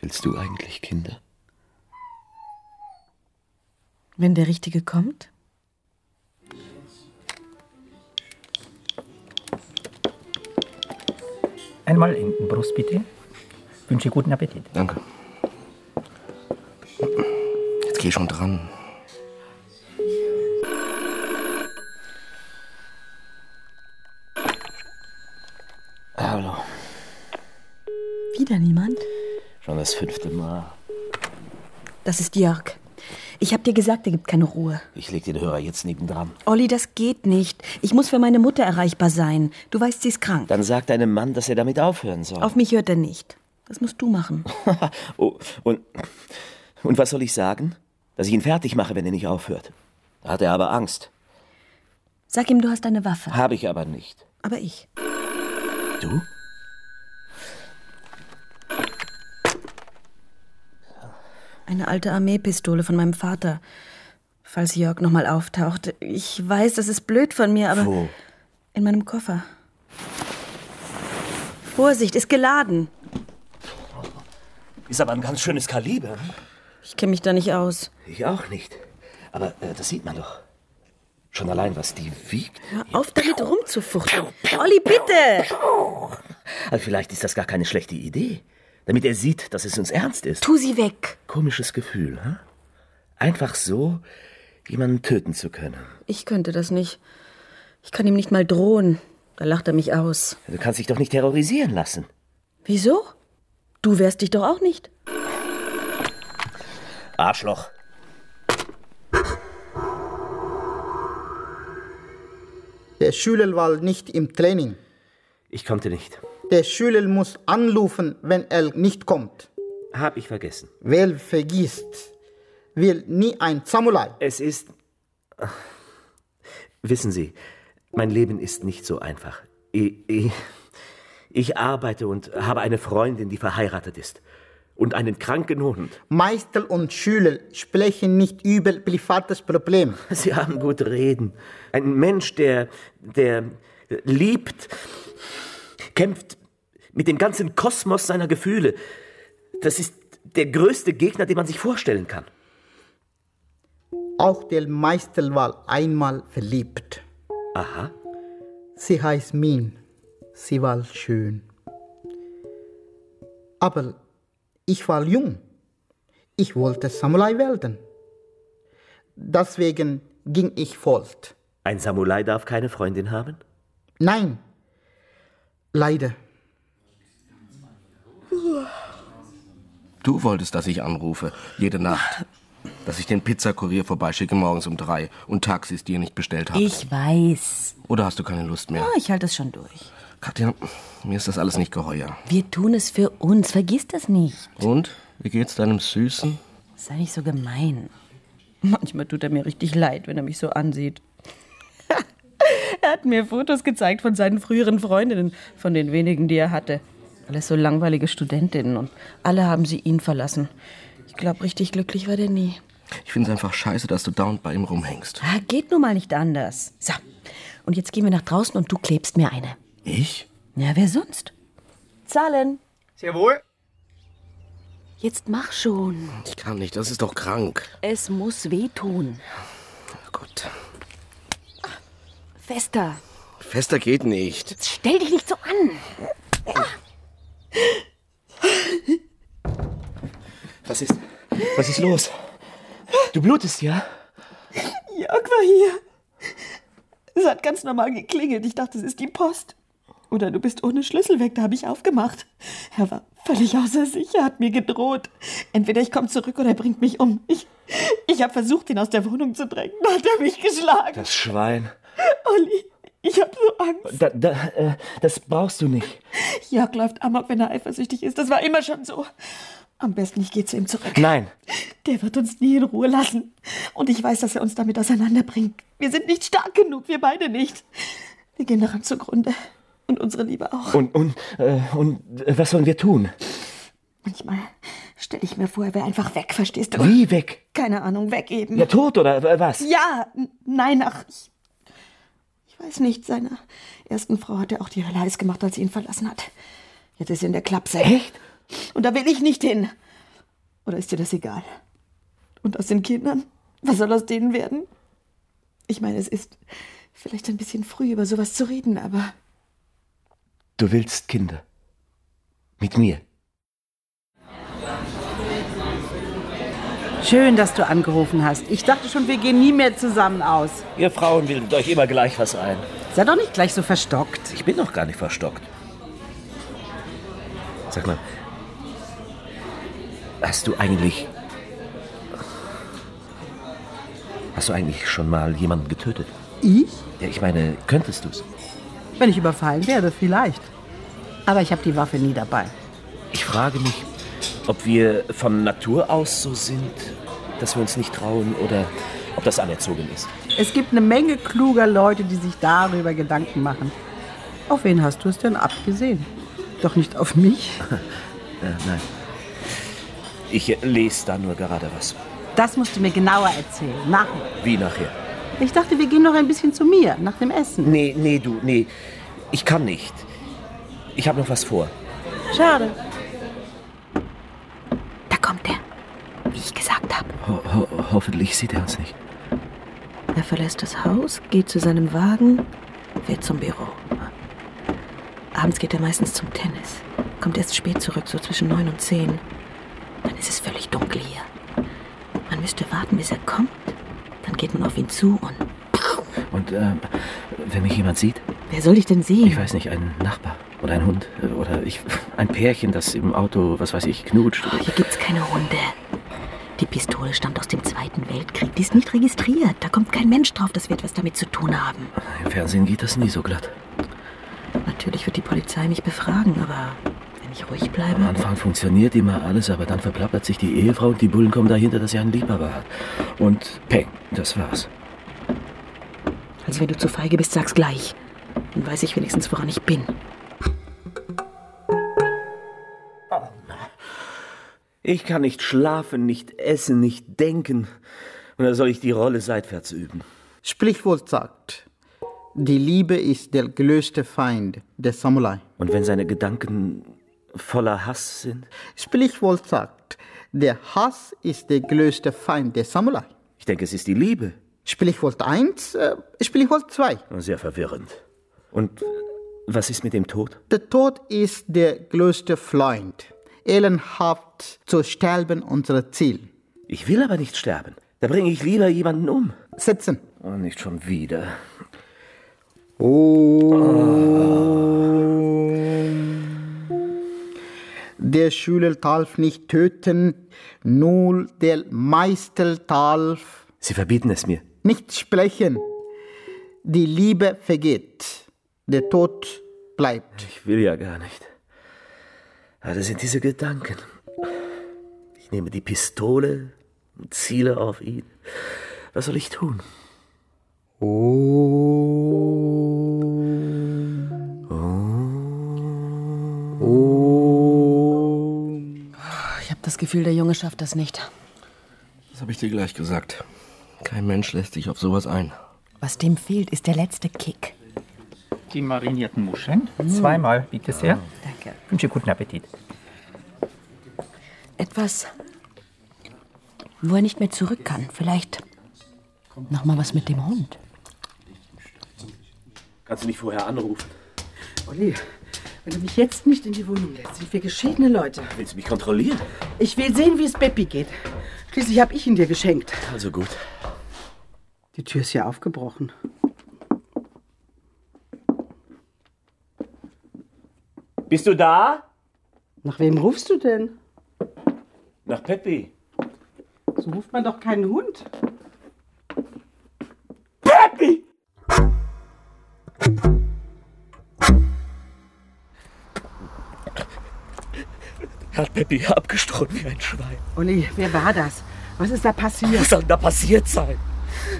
Willst du eigentlich Kinder? Wenn der Richtige kommt? Einmal hinten Brust bitte. Wünsche guten Appetit. Danke. Geh schon dran. Hallo. Wieder niemand? Schon das fünfte Mal. Das ist Jörg. Ich hab dir gesagt, er gibt keine Ruhe. Ich leg den Hörer jetzt nebendran. Olli, das geht nicht. Ich muss für meine Mutter erreichbar sein. Du weißt, sie ist krank. Dann sag deinem Mann, dass er damit aufhören soll. Auf mich hört er nicht. Das musst du machen. oh, und, und was soll ich sagen? Dass ich ihn fertig mache, wenn er nicht aufhört. Da hat er aber Angst. Sag ihm, du hast eine Waffe. Habe ich aber nicht. Aber ich. Du? Eine alte Armeepistole von meinem Vater. Falls Jörg nochmal auftaucht. Ich weiß, das ist blöd von mir, aber. Wo? In meinem Koffer. Vorsicht, ist geladen. Ist aber ein ganz schönes Kaliber. Ich kenne mich da nicht aus. Ich auch nicht. Aber äh, das sieht man doch. Schon allein, was die wiegt. Hör auf, damit rumzufuchteln. Olli, bitte! Also vielleicht ist das gar keine schlechte Idee. Damit er sieht, dass es uns ernst ist. Tu sie weg. Komisches Gefühl, hm? Einfach so, jemanden töten zu können. Ich könnte das nicht. Ich kann ihm nicht mal drohen. Da lacht er mich aus. Du kannst dich doch nicht terrorisieren lassen. Wieso? Du wärst dich doch auch nicht. Arschloch. Der Schüler war nicht im Training. Ich konnte nicht. Der Schüler muss anrufen, wenn er nicht kommt. Hab ich vergessen. Wer vergisst, will nie ein Samurai. Es ist. Wissen Sie, mein Leben ist nicht so einfach. Ich, ich, ich arbeite und habe eine Freundin, die verheiratet ist. Und einen kranken Hund. Meister und Schüler sprechen nicht über privates Problem. Sie haben gut reden. Ein Mensch, der, der liebt, kämpft mit dem ganzen Kosmos seiner Gefühle. Das ist der größte Gegner, den man sich vorstellen kann. Auch der Meister war einmal verliebt. Aha. Sie heißt Min. Sie war schön. Aber ich war jung. Ich wollte Samurai werden. Deswegen ging ich fort. Ein Samurai darf keine Freundin haben? Nein. Leider. Du wolltest, dass ich anrufe, jede Nacht. Dass ich den Pizzakurier vorbeischicke morgens um drei und Taxis dir nicht bestellt habe. Ich weiß. Oder hast du keine Lust mehr? Oh, ich halte es schon durch. Katja, mir ist das alles nicht geheuer. Wir tun es für uns. Vergiss das nicht. Und? Wie geht's deinem Süßen? Sei nicht so gemein. Manchmal tut er mir richtig leid, wenn er mich so ansieht. er hat mir Fotos gezeigt von seinen früheren Freundinnen, von den wenigen, die er hatte. Alles so langweilige Studentinnen und alle haben sie ihn verlassen. Ich glaube, richtig glücklich war der nie. Ich finde es einfach scheiße, dass du dauernd bei ihm rumhängst. Ah, geht nun mal nicht anders. So, und jetzt gehen wir nach draußen und du klebst mir eine. Ich? Ja, wer sonst? Zahlen. Sehr wohl. Jetzt mach schon. Ich kann nicht, das ist doch krank. Es muss wehtun. Gut. Fester. Fester geht nicht. Jetzt stell dich nicht so an. Was ist. Was ist los? Du blutest, ja? Jörg war hier. Es hat ganz normal geklingelt. Ich dachte, es ist die Post. Oder du bist ohne Schlüssel weg, da habe ich aufgemacht. Er war völlig außer sich, er hat mir gedroht. Entweder ich komme zurück oder er bringt mich um. Ich, ich habe versucht, ihn aus der Wohnung zu drängen. Da hat er mich geschlagen. Das Schwein. Olli, ich habe so Angst. Da, da, äh, das brauchst du nicht. Jörg läuft amok, wenn er eifersüchtig ist. Das war immer schon so. Am besten, ich gehe zu ihm zurück. Nein. Der wird uns nie in Ruhe lassen. Und ich weiß, dass er uns damit auseinanderbringt. Wir sind nicht stark genug, wir beide nicht. Wir gehen daran zugrunde. Und unsere Liebe auch. Und, und, äh, und äh, was sollen wir tun? Manchmal stelle ich mir vor, er wäre einfach weg, verstehst du? Wie weg? Keine Ahnung, weg eben. Ja, tot oder äh, was? Ja, nein, ach, ich, ich weiß nicht. Seiner ersten Frau hat er auch die Hölle heiß gemacht, als sie ihn verlassen hat. Jetzt ist er in der Klapse. Echt? Und da will ich nicht hin. Oder ist dir das egal? Und aus den Kindern? Was soll aus denen werden? Ich meine, es ist vielleicht ein bisschen früh, über sowas zu reden, aber Du willst Kinder. Mit mir. Schön, dass du angerufen hast. Ich dachte schon, wir gehen nie mehr zusammen aus. Ihr Frauen bildet euch immer gleich was ein. Sei doch nicht gleich so verstockt. Ich bin noch gar nicht verstockt. Sag mal, hast du eigentlich. Hast du eigentlich schon mal jemanden getötet? Ich? Ja, ich meine, könntest du's? Wenn ich überfallen werde, vielleicht. Aber ich habe die Waffe nie dabei. Ich frage mich, ob wir von Natur aus so sind, dass wir uns nicht trauen oder ob das anerzogen ist. Es gibt eine Menge kluger Leute, die sich darüber Gedanken machen. Auf wen hast du es denn abgesehen? Doch nicht auf mich. Äh, nein. Ich lese da nur gerade was. Das musst du mir genauer erzählen. Nachher. Wie nachher? Ich dachte, wir gehen noch ein bisschen zu mir, nach dem Essen. Nee, nee, du, nee. Ich kann nicht. Ich habe noch was vor. Schade. da kommt er. Wie ich gesagt habe. Ho ho hoffentlich sieht er uns nicht. Er verlässt das Haus, geht zu seinem Wagen, fährt zum Büro. Abends geht er meistens zum Tennis. Kommt erst spät zurück, so zwischen neun und zehn. Dann ist es völlig dunkel hier. Man müsste warten, bis er kommt. Geht man auf ihn zu und. Und ähm, wenn mich jemand sieht, Wer soll dich denn sehen? ich weiß nicht, ein Nachbar oder ein Hund äh, oder ich, ein Pärchen, das im Auto, was weiß ich, knutscht. Oh, hier gibt's keine Hunde. Die Pistole stammt aus dem Zweiten Weltkrieg. Die ist nicht registriert. Da kommt kein Mensch drauf, dass wir etwas damit zu tun haben. Im Fernsehen geht das nie so glatt. Natürlich wird die Polizei mich befragen, aber ich ruhig bleibe. Am Anfang funktioniert immer alles, aber dann verplappert sich die Ehefrau und die Bullen kommen dahinter, dass sie einen Liebhaber hat. Und peng, das war's. Also wenn du zu feige bist, sag's gleich. Dann weiß ich wenigstens, woran ich bin. Ich kann nicht schlafen, nicht essen, nicht denken. Und da soll ich die Rolle seitwärts üben. Sprichwort sagt, die Liebe ist der größte Feind der Samurai. Und wenn seine Gedanken voller Hass sind? Sprichwort sagt, der Hass ist der größte Feind der Samurai. Ich denke, es ist die Liebe. Sprichwort 1, äh, Sprichwort 2. Sehr verwirrend. Und was ist mit dem Tod? Der Tod ist der größte Freund. Ellenhaft zu sterben unser Ziel. Ich will aber nicht sterben. Da bringe ich lieber jemanden um. Sitzen. Oh, nicht schon wieder. Der Schüler darf nicht töten, nur der Meister darf Sie verbieten es mir. nicht sprechen. Die Liebe vergeht, der Tod bleibt. Ich will ja gar nicht. Aber das sind diese Gedanken. Ich nehme die Pistole und ziele auf ihn. Was soll ich tun? Ich Gefühl, der Junge schafft das nicht. Das habe ich dir gleich gesagt. Kein Mensch lässt sich auf sowas ein. Was dem fehlt, ist der letzte Kick. Die marinierten Muscheln. Zweimal, bitte sehr. Danke. Wünsche guten Appetit. Etwas, wo er nicht mehr zurück kann. Vielleicht noch mal was mit dem Hund. Kannst du nicht vorher anrufen? Olli, wenn du mich jetzt nicht in die Wohnung lässt, sind wir geschiedene Leute. Willst du mich kontrollieren? Ich will sehen, wie es Beppi geht. Schließlich habe ich ihn dir geschenkt. Also gut. Die Tür ist ja aufgebrochen. Bist du da? Nach wem rufst du denn? Nach Peppi. So ruft man doch keinen Hund. Peppi! Hat Peppi abgestochen wie ein Schwein. Olli, wer war das? Was ist da passiert? Was soll da passiert sein?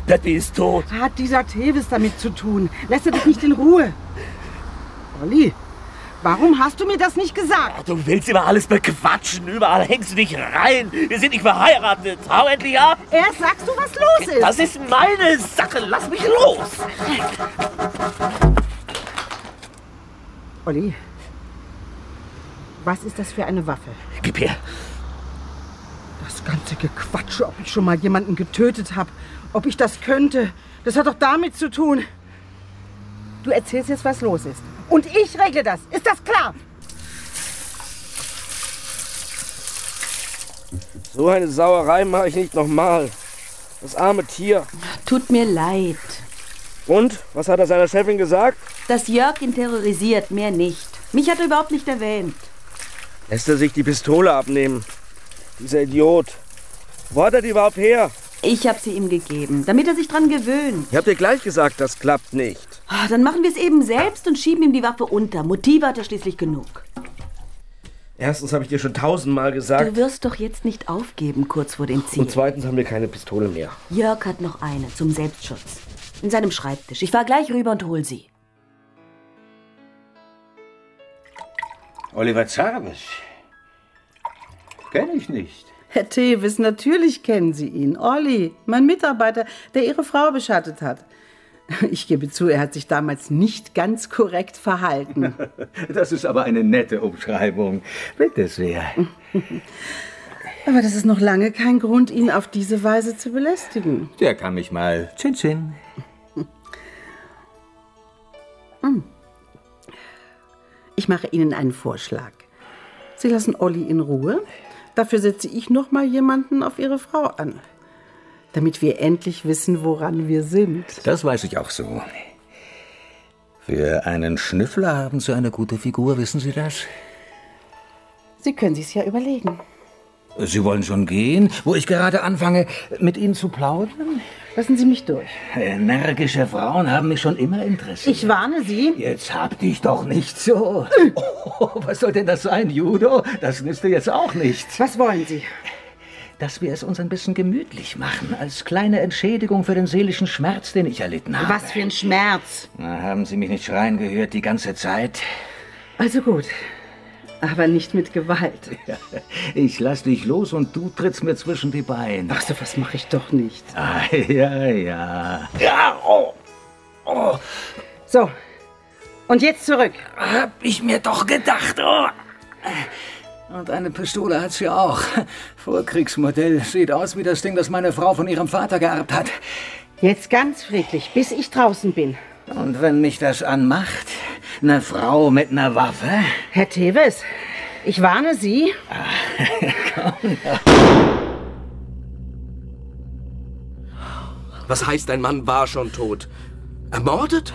Peppi ist tot. Hat dieser Tevis damit zu tun? Lässt er dich nicht in Ruhe? Olli, warum hast du mir das nicht gesagt? Du willst immer alles bequatschen. Überall hängst du dich rein. Wir sind nicht verheiratet. Hau endlich ab. Erst sagst du, was los ist. Das ist meine Sache. Lass mich los. Olli, was ist das für eine Waffe? Gib her. Das ganze Gequatsche, ob ich schon mal jemanden getötet habe, ob ich das könnte, das hat doch damit zu tun. Du erzählst jetzt, was los ist. Und ich regle das. Ist das klar? So eine Sauerei mache ich nicht nochmal. Das arme Tier. Tut mir leid. Und? Was hat er seiner Chefin gesagt? Dass Jörg ihn terrorisiert, mehr nicht. Mich hat er überhaupt nicht erwähnt. Lässt er sich die Pistole abnehmen? Dieser Idiot. Wo hat er die überhaupt her? Ich habe sie ihm gegeben, damit er sich dran gewöhnt. Ich hab dir gleich gesagt, das klappt nicht. Ah, Dann machen wir es eben selbst und schieben ihm die Waffe unter. Motive hat er schließlich genug. Erstens habe ich dir schon tausendmal gesagt. Du wirst doch jetzt nicht aufgeben, kurz vor dem Ziel. Und zweitens haben wir keine Pistole mehr. Jörg hat noch eine zum Selbstschutz. In seinem Schreibtisch. Ich fahr gleich rüber und hol sie. Oliver Zarbisch. Kenne ich nicht. Herr Tevis, natürlich kennen Sie ihn. Olli, mein Mitarbeiter, der Ihre Frau beschattet hat. Ich gebe zu, er hat sich damals nicht ganz korrekt verhalten. Das ist aber eine nette Umschreibung. Bitte sehr. Aber das ist noch lange kein Grund, ihn auf diese Weise zu belästigen. Der kann mich mal. Chin Chin. Ich mache Ihnen einen Vorschlag. Sie lassen Olli in Ruhe. Dafür setze ich noch mal jemanden auf Ihre Frau an. Damit wir endlich wissen, woran wir sind. Das weiß ich auch so. Für einen Schnüffler haben Sie eine gute Figur, wissen Sie das? Sie können sich's ja überlegen. Sie wollen schon gehen, wo ich gerade anfange, mit Ihnen zu plaudern? Lassen Sie mich durch. Energische Frauen haben mich schon immer interessiert. Ich warne Sie. Jetzt hab dich doch nicht so. Oh, was soll denn das sein, Judo? Das nützt dir jetzt auch nichts. Was wollen Sie? Dass wir es uns ein bisschen gemütlich machen, als kleine Entschädigung für den seelischen Schmerz, den ich erlitten habe. Was für ein Schmerz. Na, haben Sie mich nicht schreien gehört die ganze Zeit? Also gut. Aber nicht mit Gewalt. Ich lass dich los und du trittst mir zwischen die Beine. Ach so, was mache ich doch nicht. Ah, ja, ja. Ja, oh. Oh, So. Und jetzt zurück. hab ich mir doch gedacht. Oh. Und eine Pistole hat sie auch. Vorkriegsmodell. Sieht aus wie das Ding, das meine Frau von ihrem Vater geerbt hat. Jetzt ganz friedlich, bis ich draußen bin. Und wenn mich das anmacht, eine Frau mit einer Waffe? Herr Teves, ich warne Sie. Was heißt, dein Mann war schon tot? Ermordet?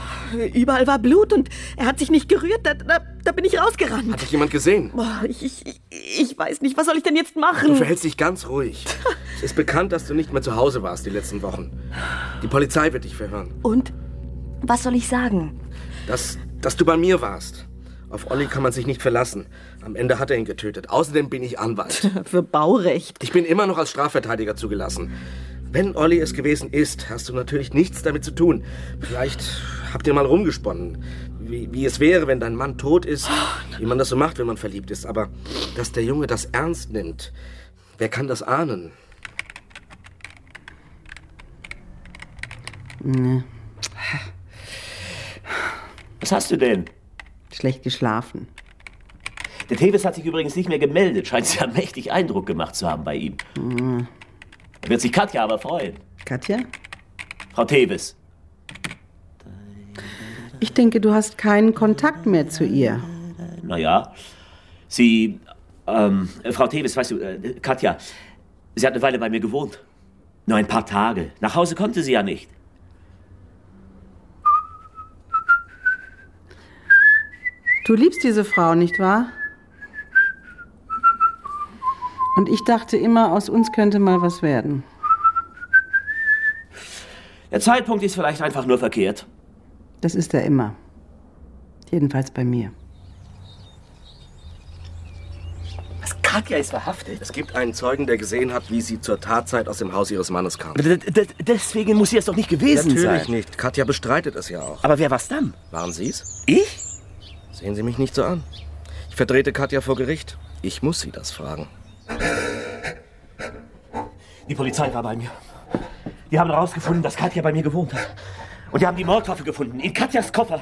Überall war Blut und er hat sich nicht gerührt. Da, da, da bin ich rausgerannt. Hat dich jemand gesehen? Boah, ich, ich, ich weiß nicht, was soll ich denn jetzt Du machen? verhältst dich ganz ruhig. es ist bekannt, dass du nicht mehr zu Hause warst die letzten Wochen. Die Polizei wird dich verhören. Und? Was soll ich sagen? Dass, dass du bei mir warst. Auf Olli kann man sich nicht verlassen. Am Ende hat er ihn getötet. Außerdem bin ich Anwalt. Für Baurecht. Ich bin immer noch als Strafverteidiger zugelassen. Wenn Olli es gewesen ist, hast du natürlich nichts damit zu tun. Vielleicht habt ihr mal rumgesponnen, wie, wie es wäre, wenn dein Mann tot ist, wie man das so macht, wenn man verliebt ist. Aber dass der Junge das ernst nimmt, wer kann das ahnen? Was hast du denn? Schlecht geschlafen. Der Tevis hat sich übrigens nicht mehr gemeldet. Scheint sehr mächtig Eindruck gemacht zu haben bei ihm. Da wird sich Katja aber freuen. Katja? Frau Tevis. Ich denke, du hast keinen Kontakt mehr zu ihr. Naja, sie, ähm, äh, Frau Tevis, weißt du, äh, Katja, sie hat eine Weile bei mir gewohnt. Nur ein paar Tage. Nach Hause konnte sie ja nicht. Du liebst diese Frau, nicht wahr? Und ich dachte immer, aus uns könnte mal was werden. Der Zeitpunkt ist vielleicht einfach nur verkehrt. Das ist er immer. Jedenfalls bei mir. Was, Katja ist verhaftet? Es gibt einen Zeugen, der gesehen hat, wie sie zur Tatzeit aus dem Haus ihres Mannes kam. D d deswegen muss sie es doch nicht gewesen Natürlich sein. nicht. Katja bestreitet es ja auch. Aber wer war's dann? Waren Sie's? Ich? Sehen Sie mich nicht so an. Ich vertrete Katja vor Gericht. Ich muss Sie das fragen. Die Polizei war bei mir. Die haben herausgefunden, dass Katja bei mir gewohnt hat. Und die haben die Mordwaffe gefunden. In Katjas Koffer.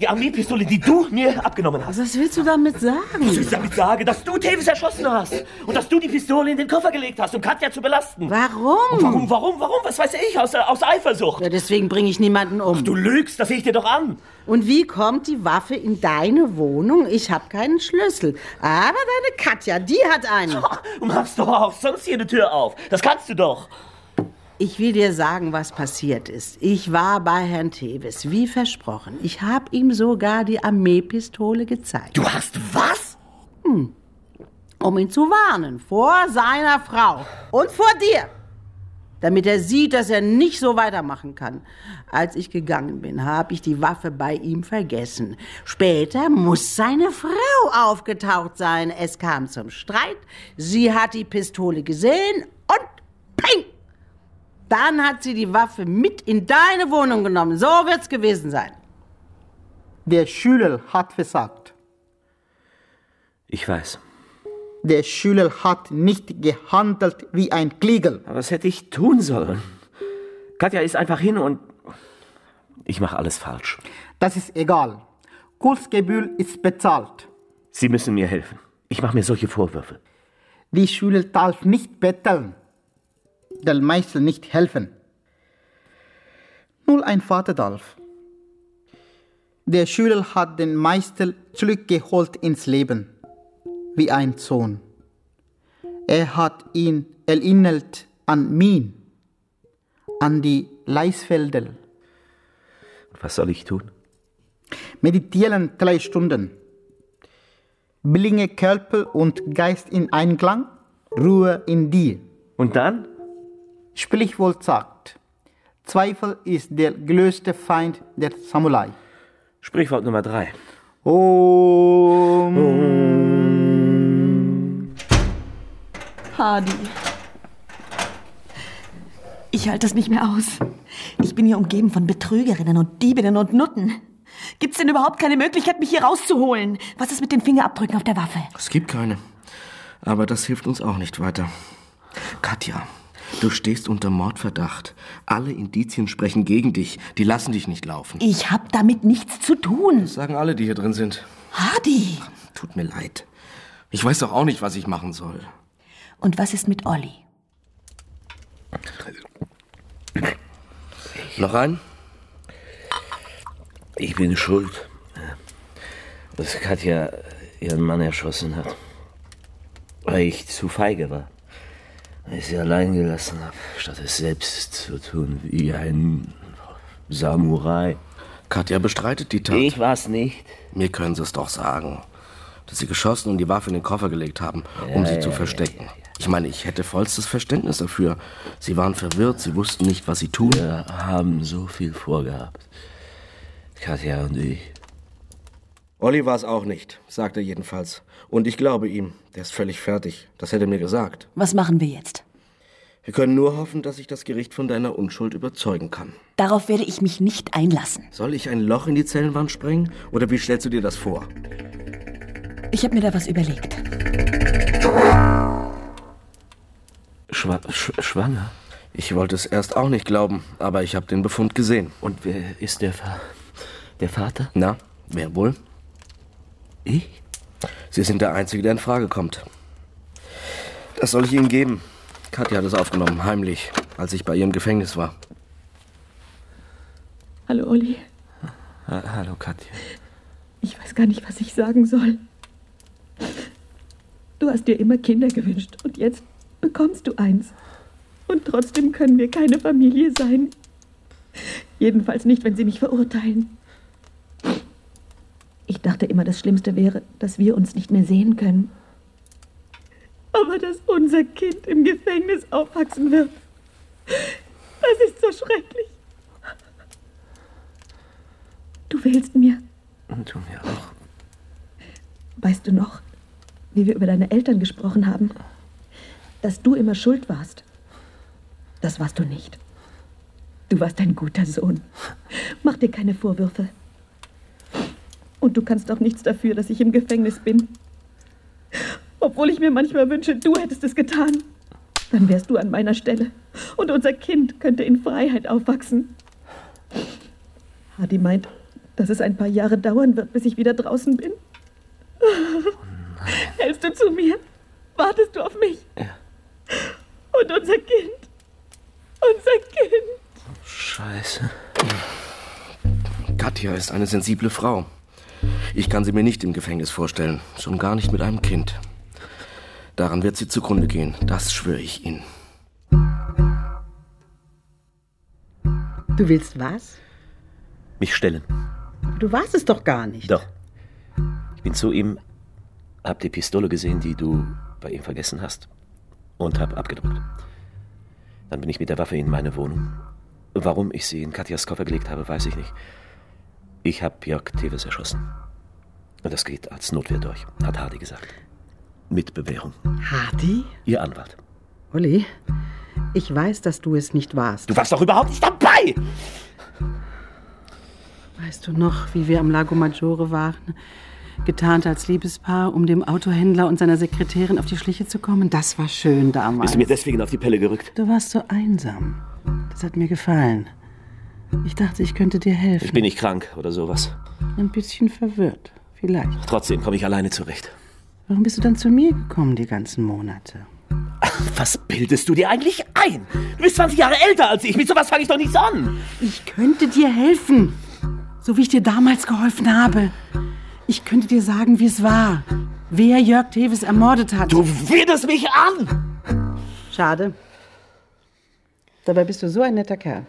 Die Armeepistole, die du mir abgenommen hast. Was willst du damit sagen? Was ich damit sage, dass du Tevis erschossen hast. Und dass du die Pistole in den Koffer gelegt hast, um Katja zu belasten. Warum? Und warum, warum, warum? Was weiß ich? Aus, aus Eifersucht. Ja, deswegen bringe ich niemanden um. Du lügst, das sehe ich dir doch an. Und wie kommt die Waffe in deine Wohnung? Ich habe keinen Schlüssel. Aber deine Katja, die hat einen. Du machst doch auch sonst hier eine Tür auf. Das kannst du doch. Ich will dir sagen, was passiert ist. Ich war bei Herrn Tevis, wie versprochen. Ich habe ihm sogar die Armeepistole gezeigt. Du hast was? Hm. Um ihn zu warnen vor seiner Frau und vor dir. Damit er sieht, dass er nicht so weitermachen kann. Als ich gegangen bin, habe ich die Waffe bei ihm vergessen. Später muss seine Frau aufgetaucht sein. Es kam zum Streit. Sie hat die Pistole gesehen! Dann hat sie die Waffe mit in deine Wohnung genommen. So wird's gewesen sein. Der Schüler hat versagt. Ich weiß. Der Schüler hat nicht gehandelt wie ein Kliegel. Aber was hätte ich tun sollen? Katja ist einfach hin und ich mache alles falsch. Das ist egal. Kursgebühr ist bezahlt. Sie müssen mir helfen. Ich mache mir solche Vorwürfe. Die Schüler darf nicht betteln. Der Meister nicht helfen. Nur ein Vater darf. Der Schüler hat den Meister zurückgeholt ins Leben, wie ein Sohn. Er hat ihn erinnert an mich, an die Leisfelder. Was soll ich tun? Meditieren drei Stunden. Bringe Körper und Geist in Einklang, Ruhe in dir. Und dann? Sprichwort sagt, Zweifel ist der größte Feind der Samurai. Sprichwort Nummer drei. Om. Hardy. Ich halte es nicht mehr aus. Ich bin hier umgeben von Betrügerinnen und Diebinnen und Nutten. Gibt's denn überhaupt keine Möglichkeit, mich hier rauszuholen? Was ist mit den Fingerabdrücken auf der Waffe? Es gibt keine. Aber das hilft uns auch nicht weiter. Katja, du stehst unter Mordverdacht. Alle Indizien sprechen gegen dich. Die lassen dich nicht laufen. Ich hab damit nichts zu tun. Das sagen alle, die hier drin sind. Hardy! Tut mir leid. Ich weiß doch auch nicht, was ich machen soll. Und was ist mit Olli? Noch ein? Ich bin schuld, dass Katja ihren Mann erschossen hat. Weil ich zu feige war. Weil ich sie allein gelassen habe, statt es selbst zu tun wie ein Samurai. Katja bestreitet die Tat. Ich war's nicht. Mir können Sie es doch sagen. Dass Sie geschossen und die Waffe in den Koffer gelegt haben, um sie ja, zu ja, verstecken. Ich meine, ich hätte vollstes Verständnis dafür. Sie waren verwirrt, Sie wussten nicht, was Sie tun. Wir haben so viel vorgehabt. Katja und ich. Olli war es auch nicht, sagt er jedenfalls. Und ich glaube ihm. Der ist völlig fertig. Das hätte er mir gesagt. Was machen wir jetzt? Wir können nur hoffen, dass ich das Gericht von deiner Unschuld überzeugen kann. Darauf werde ich mich nicht einlassen. Soll ich ein Loch in die Zellenwand sprengen? Oder wie stellst du dir das vor? Ich habe mir da was überlegt. Schwa sch schwanger? Ich wollte es erst auch nicht glauben, aber ich habe den Befund gesehen. Und wer ist der, Fa der Vater? Na, wer wohl? Ich? Sie sind der Einzige, der in Frage kommt. Das soll ich Ihnen geben. Katja hat es aufgenommen, heimlich, als ich bei ihr im Gefängnis war. Hallo, Olli. Ha Hallo, Katja. Ich weiß gar nicht, was ich sagen soll. Du hast dir immer Kinder gewünscht und jetzt bekommst du eins. Und trotzdem können wir keine Familie sein. Jedenfalls nicht, wenn sie mich verurteilen. Ich dachte immer, das Schlimmste wäre, dass wir uns nicht mehr sehen können. Aber dass unser Kind im Gefängnis aufwachsen wird, das ist so schrecklich. Du willst mir. Und du mir auch. Weißt du noch, wie wir über deine Eltern gesprochen haben? Dass du immer schuld warst. Das warst du nicht. Du warst ein guter Sohn. Mach dir keine Vorwürfe. Und du kannst auch nichts dafür, dass ich im Gefängnis bin. Obwohl ich mir manchmal wünsche, du hättest es getan. Dann wärst du an meiner Stelle. Und unser Kind könnte in Freiheit aufwachsen. Hadi meint, dass es ein paar Jahre dauern wird, bis ich wieder draußen bin. Hältst du zu mir? Wartest du auf mich? Ja. Und unser Kind? Unser Kind? Scheiße. Katja ist eine sensible Frau. Ich kann sie mir nicht im Gefängnis vorstellen, schon gar nicht mit einem Kind. Daran wird sie zugrunde gehen, das schwöre ich Ihnen. Du willst was? Mich stellen. Du warst es doch gar nicht. Doch. Ich bin zu ihm, hab die Pistole gesehen, die du bei ihm vergessen hast, und hab abgedrückt. Dann bin ich mit der Waffe in meine Wohnung. Warum ich sie in Katjas Koffer gelegt habe, weiß ich nicht. Ich hab Jörg Teves erschossen. Und das geht als Notwehr durch, hat Hardy gesagt. Mit Bewährung. Hardy? Ihr Anwalt. Olli, ich weiß, dass du es nicht warst. Du warst doch überhaupt nicht dabei! Weißt du noch, wie wir am Lago Maggiore waren? Getarnt als Liebespaar, um dem Autohändler und seiner Sekretärin auf die Schliche zu kommen? Das war schön damals. Bist du mir deswegen auf die Pelle gerückt? Du warst so einsam. Das hat mir gefallen. Ich dachte, ich könnte dir helfen. Ich bin nicht krank oder sowas. Ein bisschen verwirrt, vielleicht. Trotzdem komme ich alleine zurecht. Warum bist du dann zu mir gekommen die ganzen Monate? Was bildest du dir eigentlich ein? Du bist 20 Jahre älter als ich. Mit sowas fange ich doch nichts an. Ich könnte dir helfen. So wie ich dir damals geholfen habe. Ich könnte dir sagen, wie es war. Wer Jörg Teves ermordet hat. Du widest mich an! Schade. Dabei bist du so ein netter Kerl.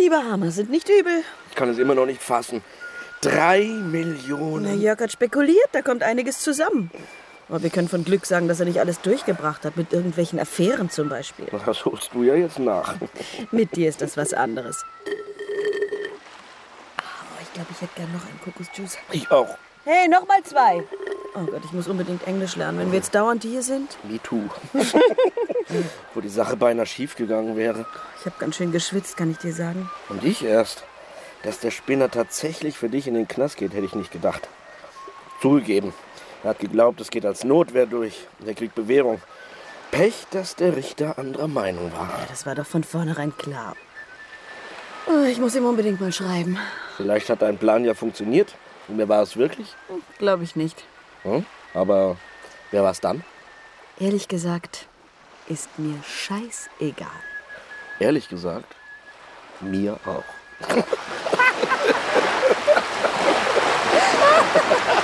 Die Bahamas sind nicht übel. Ich kann es immer noch nicht fassen. Drei Na, Millionen. Jörg hat spekuliert, da kommt einiges zusammen. Aber wir können von Glück sagen, dass er nicht alles durchgebracht hat, mit irgendwelchen Affären zum Beispiel. Das holst du ja jetzt nach. Mit dir ist das was anderes. Oh, ich glaube, ich hätte gern noch einen Kokosjuice. Ich auch. Hey, noch mal zwei. Oh Gott, ich muss unbedingt Englisch lernen, wenn wir jetzt dauernd hier sind. Me too. Wo die Sache beinahe schief gegangen wäre. Ich habe ganz schön geschwitzt, kann ich dir sagen. Und ich erst. Dass der Spinner tatsächlich für dich in den Knast geht, hätte ich nicht gedacht. Zugegeben. Er hat geglaubt, es geht als Notwehr durch. Er kriegt Bewährung. Pech, dass der Richter anderer Meinung war. Ja, das war doch von vornherein klar. Oh, ich muss ihm unbedingt mal schreiben. Vielleicht hat dein Plan ja funktioniert. Und wer war es wirklich? Glaube ich nicht. Hm? Aber wer war es dann? Ehrlich gesagt, ist mir scheißegal. Ehrlich gesagt, mir auch.